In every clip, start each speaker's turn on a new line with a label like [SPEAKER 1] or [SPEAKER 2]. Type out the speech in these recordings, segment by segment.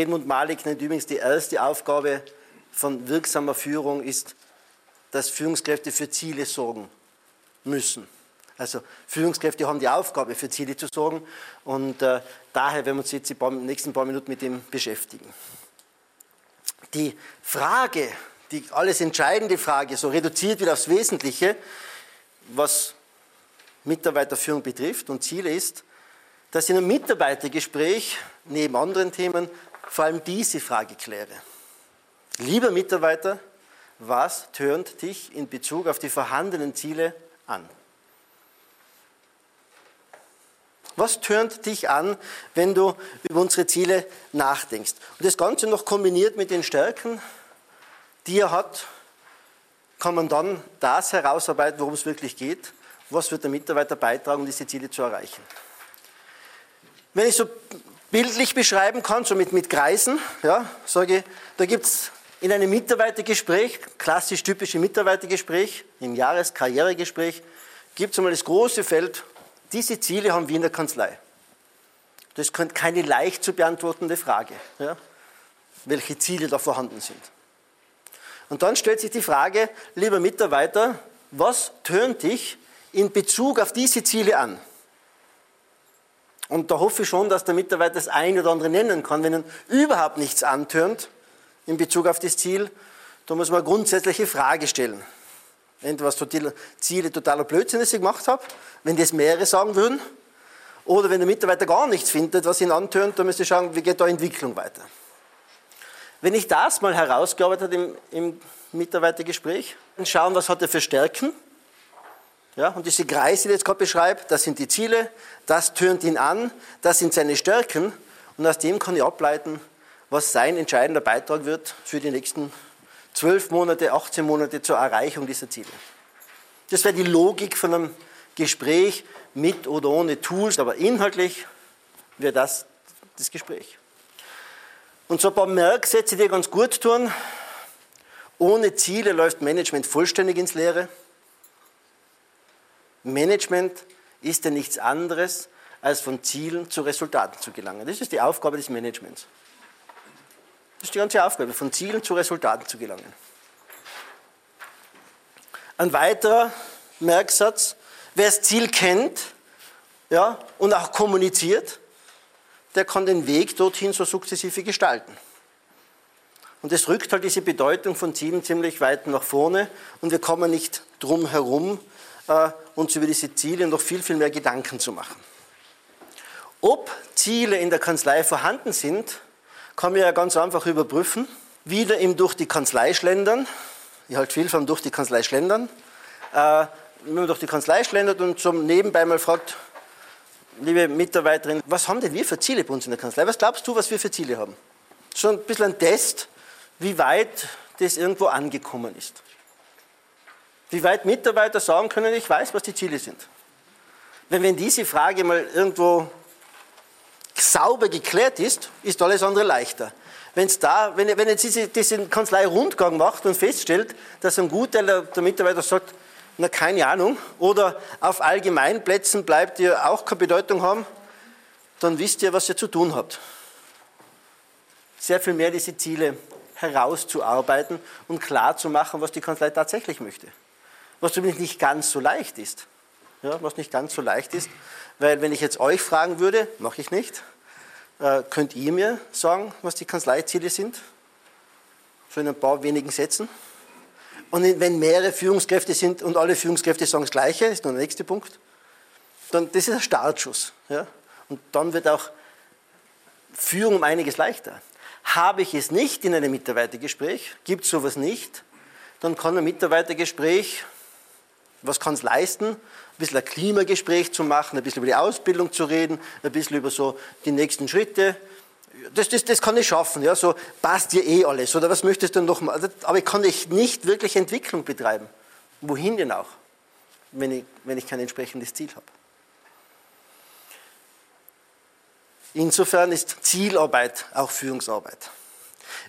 [SPEAKER 1] Friedmund Malik nennt übrigens die erste Aufgabe von wirksamer Führung ist, dass Führungskräfte für Ziele sorgen müssen. Also Führungskräfte haben die Aufgabe, für Ziele zu sorgen und äh, daher werden wir uns jetzt die paar, nächsten paar Minuten mit dem beschäftigen. Die Frage, die alles entscheidende Frage, so reduziert wieder aufs Wesentliche, was Mitarbeiterführung betrifft und Ziele ist, dass in einem Mitarbeitergespräch neben anderen Themen vor allem diese Frage kläre. Lieber Mitarbeiter, was tönt dich in Bezug auf die vorhandenen Ziele an? Was tönt dich an, wenn du über unsere Ziele nachdenkst? Und das Ganze noch kombiniert mit den Stärken, die er hat, kann man dann das herausarbeiten, worum es wirklich geht. Was wird der Mitarbeiter beitragen, um diese Ziele zu erreichen? Wenn ich so bildlich beschreiben kann, so mit, mit Kreisen, ja, sage ich, da gibt es in einem Mitarbeitergespräch, klassisch typische Mitarbeitergespräch, im Jahreskarrieregespräch, gibt es einmal das große Feld, diese Ziele haben wir in der Kanzlei. Das ist keine leicht zu beantwortende Frage, ja, welche Ziele da vorhanden sind. Und dann stellt sich die Frage, lieber Mitarbeiter, was tönt dich in Bezug auf diese Ziele an? Und da hoffe ich schon, dass der Mitarbeiter das eine oder andere nennen kann. Wenn er überhaupt nichts antörnt in Bezug auf das Ziel, da muss man eine grundsätzliche Frage stellen. Entweder was die Ziele totaler Blödsinn, das ich gemacht habe, wenn das mehrere sagen würden, oder wenn der Mitarbeiter gar nichts findet, was ihn antönt, dann müsste ich schauen, wie geht da Entwicklung weiter. Wenn ich das mal herausgearbeitet habe im, im Mitarbeitergespräch, dann schauen, was hat er für Stärken, ja, und diese Kreise, die jetzt gerade beschreibe, das sind die Ziele, das tönt ihn an, das sind seine Stärken. Und aus dem kann ich ableiten, was sein entscheidender Beitrag wird für die nächsten 12 Monate, 18 Monate zur Erreichung dieser Ziele. Das wäre die Logik von einem Gespräch mit oder ohne Tools, aber inhaltlich wäre das das Gespräch. Und so ein paar Merksätze, die ganz gut tun. Ohne Ziele läuft Management vollständig ins Leere. Management ist ja nichts anderes, als von Zielen zu Resultaten zu gelangen. Das ist die Aufgabe des Managements. Das ist die ganze Aufgabe, von Zielen zu Resultaten zu gelangen. Ein weiterer Merksatz, wer das Ziel kennt ja, und auch kommuniziert, der kann den Weg dorthin so sukzessive gestalten. Und es rückt halt diese Bedeutung von Zielen ziemlich weit nach vorne und wir kommen nicht drum herum, uns über diese Ziele noch viel, viel mehr Gedanken zu machen. Ob Ziele in der Kanzlei vorhanden sind, kann man ja ganz einfach überprüfen. Wieder im durch die Kanzlei schlendern. Ich halte viel von durch die Kanzlei schlendern. Äh, wenn man durch die Kanzlei schlendert und zum Nebenbei mal fragt, liebe Mitarbeiterin, was haben denn wir für Ziele bei uns in der Kanzlei? Was glaubst du, was wir für Ziele haben? Schon ein bisschen ein Test, wie weit das irgendwo angekommen ist. Wie weit Mitarbeiter sagen können, ich weiß, was die Ziele sind. Wenn, wenn diese Frage mal irgendwo sauber geklärt ist, ist alles andere leichter. Wenn's da, wenn, wenn jetzt diese, diesen Kanzlei-Rundgang macht und feststellt, dass ein Gutteil der, der Mitarbeiter sagt, na keine Ahnung, oder auf Allgemeinplätzen bleibt, die auch keine Bedeutung haben, dann wisst ihr, was ihr zu tun habt. Sehr viel mehr diese Ziele herauszuarbeiten und klar zu machen, was die Kanzlei tatsächlich möchte was übrigens nicht ganz so leicht ist. Ja, was nicht ganz so leicht ist, weil wenn ich jetzt euch fragen würde, mache ich nicht, äh, könnt ihr mir sagen, was die Kanzleiziele sind? So in ein paar wenigen Sätzen. Und wenn mehrere Führungskräfte sind und alle Führungskräfte sagen das Gleiche, ist nur der nächste Punkt, dann das ist ein Startschuss. Ja? Und dann wird auch Führung um einiges leichter. Habe ich es nicht in einem Mitarbeitergespräch, gibt es sowas nicht, dann kann ein Mitarbeitergespräch was kann es leisten? Ein bisschen ein Klimagespräch zu machen, ein bisschen über die Ausbildung zu reden, ein bisschen über so die nächsten Schritte. Das, das, das kann ich schaffen, ja, so passt dir eh alles, oder was möchtest du noch mal? Aber ich kann nicht wirklich Entwicklung betreiben. Wohin denn auch, wenn ich, wenn ich kein entsprechendes Ziel habe? Insofern ist Zielarbeit auch Führungsarbeit.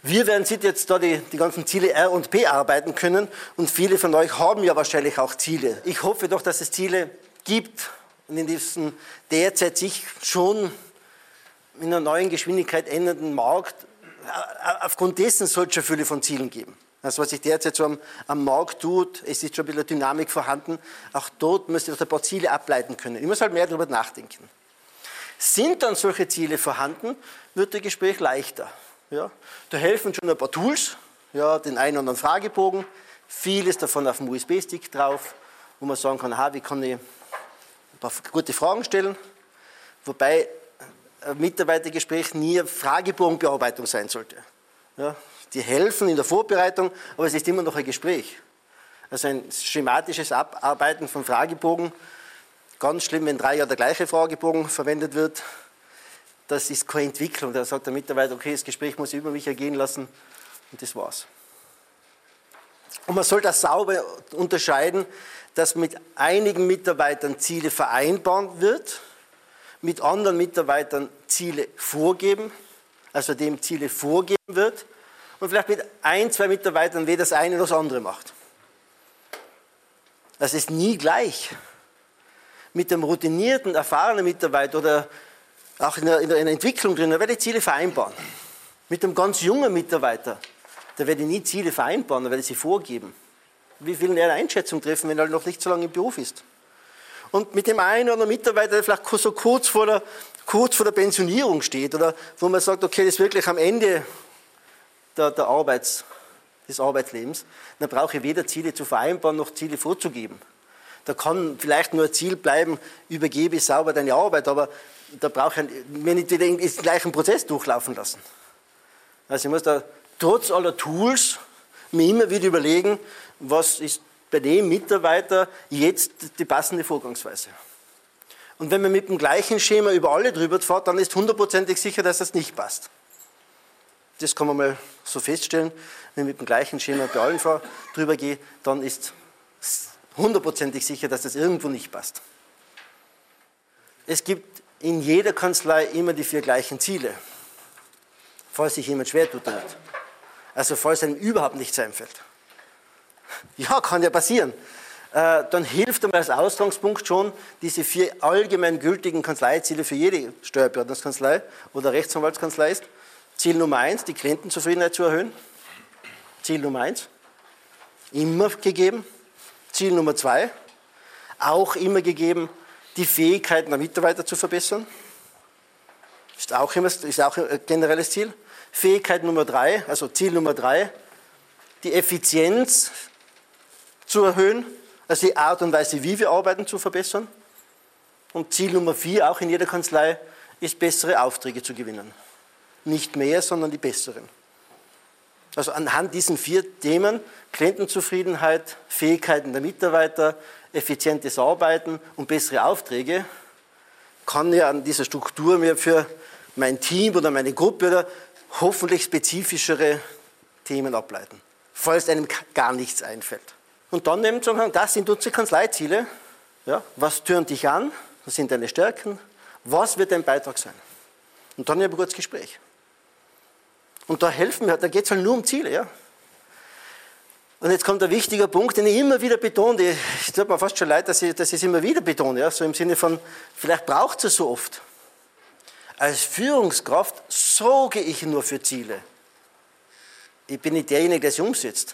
[SPEAKER 1] Wir werden Sie jetzt da die, die ganzen Ziele R und P arbeiten können und viele von euch haben ja wahrscheinlich auch Ziele. Ich hoffe doch, dass es Ziele gibt und in diesem derzeit sich schon in einer neuen Geschwindigkeit ändernden Markt aufgrund dessen soll es schon viele von Zielen geben. Also was sich derzeit so am, am, Markt tut, es ist schon ein bisschen Dynamik vorhanden, auch dort müsste ich ein paar Ziele ableiten können. Ich muss halt mehr darüber nachdenken. Sind dann solche Ziele vorhanden, wird das Gespräch leichter. Ja? Da helfen schon ein paar Tools, ja, den einen oder anderen Fragebogen, vieles davon auf dem USB-Stick drauf, wo man sagen kann, aha, wie kann ich ein paar gute Fragen stellen, wobei ein Mitarbeitergespräch nie eine Fragebogenbearbeitung sein sollte. Ja, die helfen in der Vorbereitung, aber es ist immer noch ein Gespräch. Also ein schematisches Abarbeiten von Fragebogen, ganz schlimm, wenn drei Jahre der gleiche Fragebogen verwendet wird, das ist keine Entwicklung. Da sagt der Mitarbeiter, okay, das Gespräch muss ich über mich ergehen lassen und das war's. Und man soll das sauber unterscheiden, dass mit einigen Mitarbeitern Ziele vereinbart wird, mit anderen Mitarbeitern Ziele vorgeben, also dem Ziele vorgeben wird und vielleicht mit ein, zwei Mitarbeitern weder das eine noch das andere macht. Das ist nie gleich. Mit dem routinierten, erfahrenen Mitarbeiter oder auch in der, in der Entwicklung drin, da werde ich Ziele vereinbaren. Mit dem ganz jungen Mitarbeiter, da werde ich nie Ziele vereinbaren, da werde ich sie vorgeben. Wie will er eine Einschätzung treffen, wenn er noch nicht so lange im Beruf ist? Und mit dem einen oder anderen Mitarbeiter, der vielleicht so kurz vor der, kurz vor der Pensionierung steht oder wo man sagt, okay, das ist wirklich am Ende der, der Arbeits, des Arbeitslebens, dann brauche ich weder Ziele zu vereinbaren noch Ziele vorzugeben. Da kann vielleicht nur ein Ziel bleiben, übergebe sauber deine Arbeit, aber da brauche ich mir nicht den gleichen Prozess durchlaufen lassen. Also ich muss da trotz aller Tools mir immer wieder überlegen, was ist bei dem Mitarbeiter jetzt die passende Vorgangsweise. Und wenn man mit dem gleichen Schema über alle drüber fährt, dann ist hundertprozentig sicher, dass das nicht passt. Das kann man mal so feststellen. Wenn ich mit dem gleichen Schema bei allen drüber gehe, dann ist hundertprozentig sicher, dass das irgendwo nicht passt. Es gibt in jeder Kanzlei immer die vier gleichen Ziele, falls sich jemand schwer tut damit. Also falls einem überhaupt nichts einfällt. Ja, kann ja passieren. Äh, dann hilft einmal als Ausgangspunkt schon diese vier allgemein gültigen Kanzleiziele für jede Steuerberatungskanzlei oder Rechtsanwaltskanzlei ist. Ziel Nummer eins, die Klientenzufriedenheit zu erhöhen. Ziel Nummer eins, immer gegeben. Ziel Nummer zwei, auch immer gegeben, die Fähigkeiten der Mitarbeiter zu verbessern. Ist auch, immer, ist auch ein generelles Ziel. Fähigkeit Nummer drei, also Ziel Nummer drei, die Effizienz zu erhöhen, also die Art und Weise, wie wir arbeiten, zu verbessern. Und Ziel Nummer vier, auch in jeder Kanzlei, ist bessere Aufträge zu gewinnen. Nicht mehr, sondern die besseren. Also anhand diesen vier Themen, Klientenzufriedenheit, Fähigkeiten der Mitarbeiter, effizientes Arbeiten und bessere Aufträge, kann ja an dieser Struktur mir für mein Team oder meine Gruppe oder hoffentlich spezifischere Themen ableiten, falls einem gar nichts einfällt. Und dann eben sagen, das sind unsere Kanzleiziele. Ja, was türnt dich an? Was sind deine Stärken? Was wird dein Beitrag sein? Und dann ein kurzes Gespräch. Und da helfen wir, da geht es halt nur um Ziele. Ja? Und jetzt kommt ein wichtiger Punkt, den ich immer wieder betone. Es tut mir fast schon leid, dass ich, dass ich es immer wieder betone. Ja? So im Sinne von, vielleicht braucht es so oft. Als Führungskraft sorge ich nur für Ziele. Ich bin nicht derjenige, der sie umsetzt.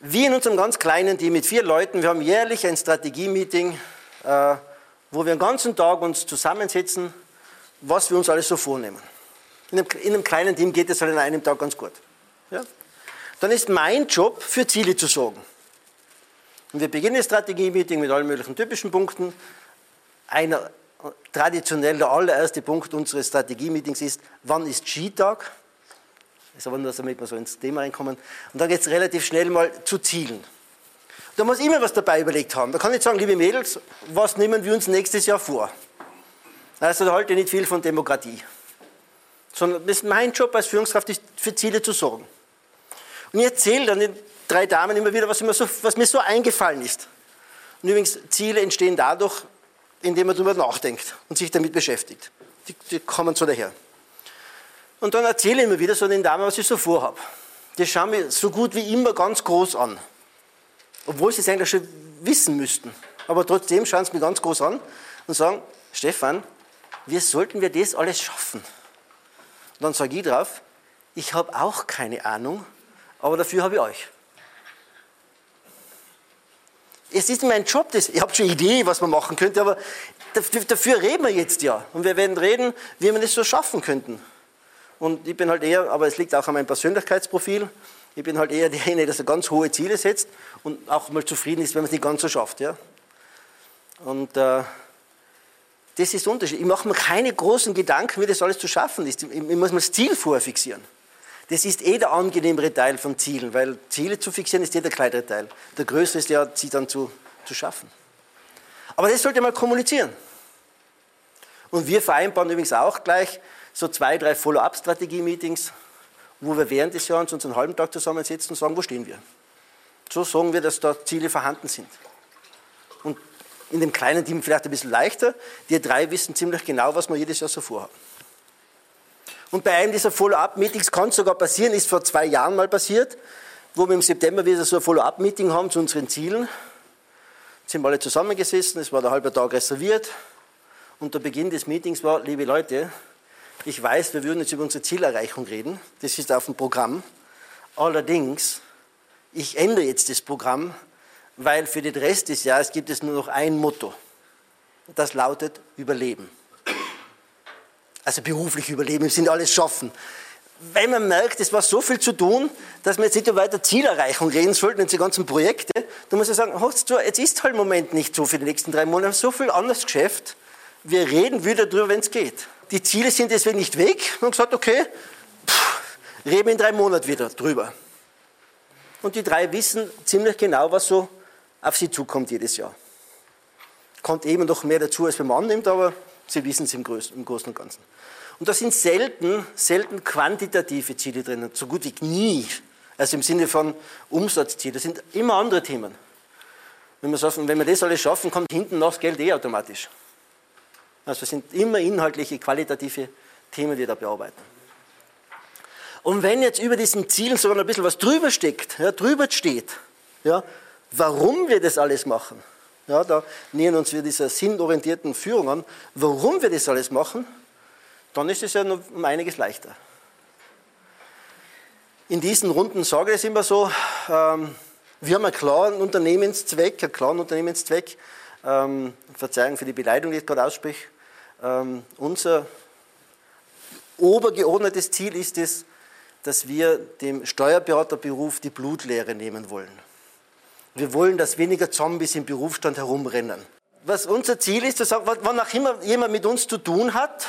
[SPEAKER 1] Wir in unserem ganz kleinen Team mit vier Leuten, wir haben jährlich ein Strategie-Meeting, äh, wo wir den ganzen Tag uns zusammensetzen, was wir uns alles so vornehmen. In einem, in einem, kleinen Team geht es halt in einem Tag ganz gut. Ja? Dann ist mein Job, für Ziele zu sorgen. Und wir beginnen das Strategie-Meeting mit allen möglichen typischen Punkten. Einer traditionell der allererste Punkt unseres Strategie-Meetings ist, wann ist Skitag? Das ist aber nur, damit wir so ins Thema reinkommen. Und dann geht es relativ schnell mal zu Zielen. Da muss ich immer was dabei überlegt haben. Da kann ich sagen, liebe Mädels, was nehmen wir uns nächstes Jahr vor? Also da halte ich nicht viel von Demokratie sondern das ist mein Job als Führungskraft, für Ziele zu sorgen. Und ich erzähle dann den drei Damen immer wieder, was, immer so, was mir so eingefallen ist. Und übrigens, Ziele entstehen dadurch, indem man darüber nachdenkt und sich damit beschäftigt. Die, die kommen so daher. Und dann erzähle ich immer wieder so den Damen, was ich so vorhabe. Die schauen mir so gut wie immer ganz groß an. Obwohl sie es eigentlich schon wissen müssten. Aber trotzdem schauen sie mir ganz groß an und sagen, Stefan, wie sollten wir das alles schaffen? Und dann sage ich drauf, ich habe auch keine Ahnung, aber dafür habe ich euch. Es ist mein Job, das, ich habe schon eine Idee, was man machen könnte, aber dafür reden wir jetzt ja. Und wir werden reden, wie wir das so schaffen könnten. Und ich bin halt eher, aber es liegt auch an meinem Persönlichkeitsprofil, ich bin halt eher derjenige, der so ganz hohe Ziele setzt und auch mal zufrieden ist, wenn man es nicht ganz so schafft. Ja? Und äh, das ist der Unterschied. Ich mache mir keine großen Gedanken, wie das alles zu schaffen ist. Ich muss mir das Ziel vorher fixieren. Das ist eh der angenehmere Teil von Zielen, weil Ziele zu fixieren ist eh der kleinere Teil. Der größere ist ja, sie dann zu, zu schaffen. Aber das sollte man kommunizieren. Und wir vereinbaren übrigens auch gleich so zwei, drei Follow-up-Strategie-Meetings, wo wir während des Jahres uns einen halben Tag zusammensetzen und sagen, wo stehen wir. So sagen wir, dass da Ziele vorhanden sind. Und in dem kleinen Team vielleicht ein bisschen leichter. Die drei wissen ziemlich genau, was wir jedes Jahr so vorhaben. Und bei einem dieser Follow-up-Meetings kann es sogar passieren, ist vor zwei Jahren mal passiert, wo wir im September wieder so ein Follow-up-Meeting haben zu unseren Zielen. Jetzt sind wir alle zusammengesessen, es war der halbe Tag reserviert. Und der Beginn des Meetings war, liebe Leute, ich weiß, wir würden jetzt über unsere Zielerreichung reden, das ist auf dem Programm. Allerdings, ich ändere jetzt das Programm, weil für den Rest des Jahres gibt es nur noch ein Motto. Das lautet Überleben also beruflich überleben, im Sinne alles schaffen. Weil man merkt, es war so viel zu tun, dass wir jetzt nicht über weiter Zielerreichung reden sollten, diese ganzen Projekte. Da muss ich sagen, jetzt ist halt im Moment nicht so für die nächsten drei Monate, so viel anderes Geschäft. Wir reden wieder drüber, wenn es geht. Die Ziele sind deswegen nicht weg. Wir haben gesagt, okay, pff, reden wir in drei Monaten wieder drüber. Und die drei wissen ziemlich genau, was so auf sie zukommt jedes Jahr. Kommt eben noch mehr dazu, als wenn man annimmt, aber Sie wissen es im Großen und Ganzen. Und da sind selten, selten quantitative Ziele drin, so gut wie nie. Also im Sinne von Umsatzziele. Das sind immer andere Themen. Wenn wenn wir das alles schaffen, kommt hinten noch das Geld eh automatisch. Also es sind immer inhaltliche, qualitative Themen, die wir da bearbeiten. Und wenn jetzt über diesen Zielen sogar noch ein bisschen was drüber steckt, ja, drüber steht, ja, warum wir das alles machen, ja, da nähern uns wir dieser sinnorientierten Führung an. Warum wir das alles machen, dann ist es ja um einiges leichter. In diesen Runden sage ich es immer so, ähm, wir haben einen klaren Unternehmenszweck, einen klaren Unternehmenszweck. Ähm, Verzeihung für die Beleidigung, die ich gerade ausspreche. Ähm, unser obergeordnetes Ziel ist es, dass wir dem Steuerberaterberuf die Blutlehre nehmen wollen. Wir wollen, dass weniger Zombies im Berufsstand herumrennen. Was unser Ziel ist, sagen, wann auch immer jemand mit uns zu tun hat,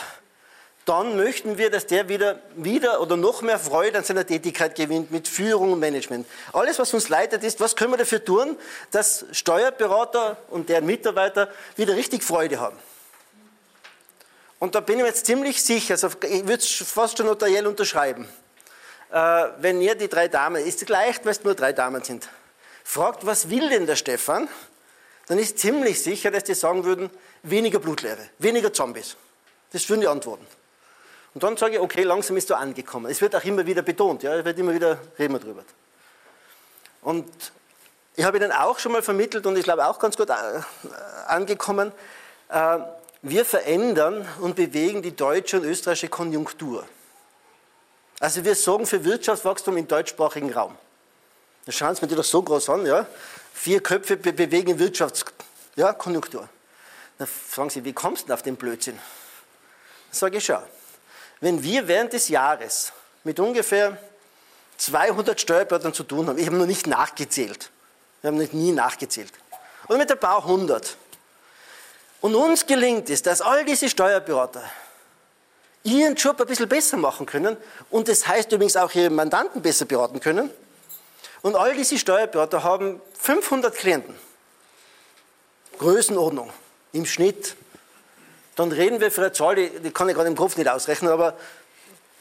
[SPEAKER 1] dann möchten wir, dass der wieder, wieder oder noch mehr Freude an seiner Tätigkeit gewinnt mit Führung und Management. Alles, was uns leitet, ist, was können wir dafür tun, dass Steuerberater und deren Mitarbeiter wieder richtig Freude haben. Und da bin ich mir jetzt ziemlich sicher, also ich würde es fast schon notariell unterschreiben, äh, wenn ihr die drei Damen, ist es leicht, weil es nur drei Damen sind, fragt, was will denn der Stefan, dann ist ziemlich sicher, dass die sagen würden, weniger Blutlehre, weniger Zombies. Das würden die antworten. Und dann sage ich, okay, langsam ist du angekommen. Es wird auch immer wieder betont, ja, es wird immer wieder, reden wir drüber. Und ich habe Ihnen auch schon mal vermittelt und ich glaube auch ganz gut äh, angekommen, äh, wir verändern und bewegen die deutsche und österreichische Konjunktur. Also wir sorgen für Wirtschaftswachstum im deutschsprachigen Raum. Das schauen Sie mir doch so groß an, ja. Vier Köpfe be bewegen Wirtschaftskonjunktur. Ja, Dann fragen Sie, wie kommst du denn auf den Blödsinn? Dann sage ich, schau, wenn wir während des Jahres mit ungefähr 200 Steuerberatern zu tun haben, ich habe noch nicht nachgezählt, wir haben noch nie nachgezählt, oder mit ein paar hundert, und uns gelingt es, dass all diese Steuerberater ihren Job ein bisschen besser machen können und das heißt übrigens auch ihre Mandanten besser beraten können, und all diese Steuerberater haben 500 Klienten. Größenordnung im Schnitt. Dann reden wir für eine Zahl, die, die kann ich gerade im Kopf nicht ausrechnen, aber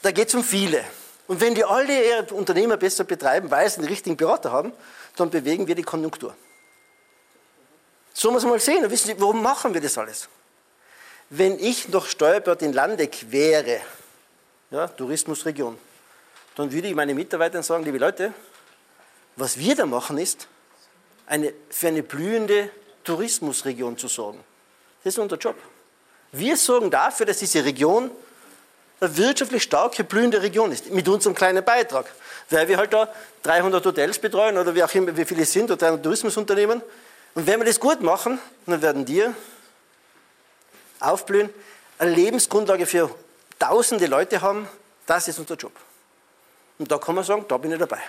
[SPEAKER 1] da geht es um viele. Und wenn die alle ihre Unternehmer besser betreiben, weil sie den richtigen Berater haben, dann bewegen wir die Konjunktur. So muss man mal sehen. wissen Sie, warum machen wir das alles? Wenn ich noch Steuerberater in Landeck wäre, ja, Tourismusregion, dann würde ich meinen Mitarbeitern sagen, liebe Leute, was wir da machen ist, eine, für eine blühende Tourismusregion zu sorgen. Das ist unser Job. Wir sorgen dafür, dass diese Region eine wirtschaftlich starke, blühende Region ist, mit unserem kleinen Beitrag. Weil wir halt da 300 Hotels betreuen oder wie auch immer, wie viele es sind, oder 300 Tourismusunternehmen. Und wenn wir das gut machen, dann werden die aufblühen, eine Lebensgrundlage für tausende Leute haben, das ist unser Job. Und da kann man sagen, da bin ich dabei.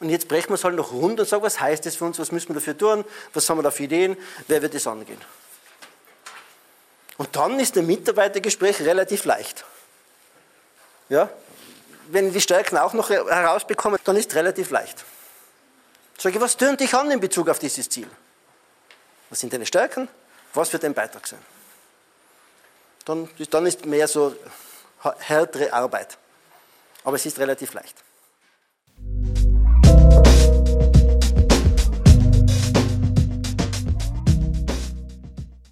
[SPEAKER 1] Und jetzt brechen wir es halt noch rund und sagen, was heißt das für uns, was müssen wir dafür tun, was haben wir da für Ideen, wer wird das angehen. Und dann ist ein Mitarbeitergespräch relativ leicht. Ja? Wenn ich die Stärken auch noch herausbekomme, dann ist es relativ leicht. Sage ich, was tönt dich an in Bezug auf dieses Ziel? Was sind deine Stärken? Was wird dein Beitrag sein? Dann, dann ist mehr so härtere Arbeit. Aber es ist relativ leicht.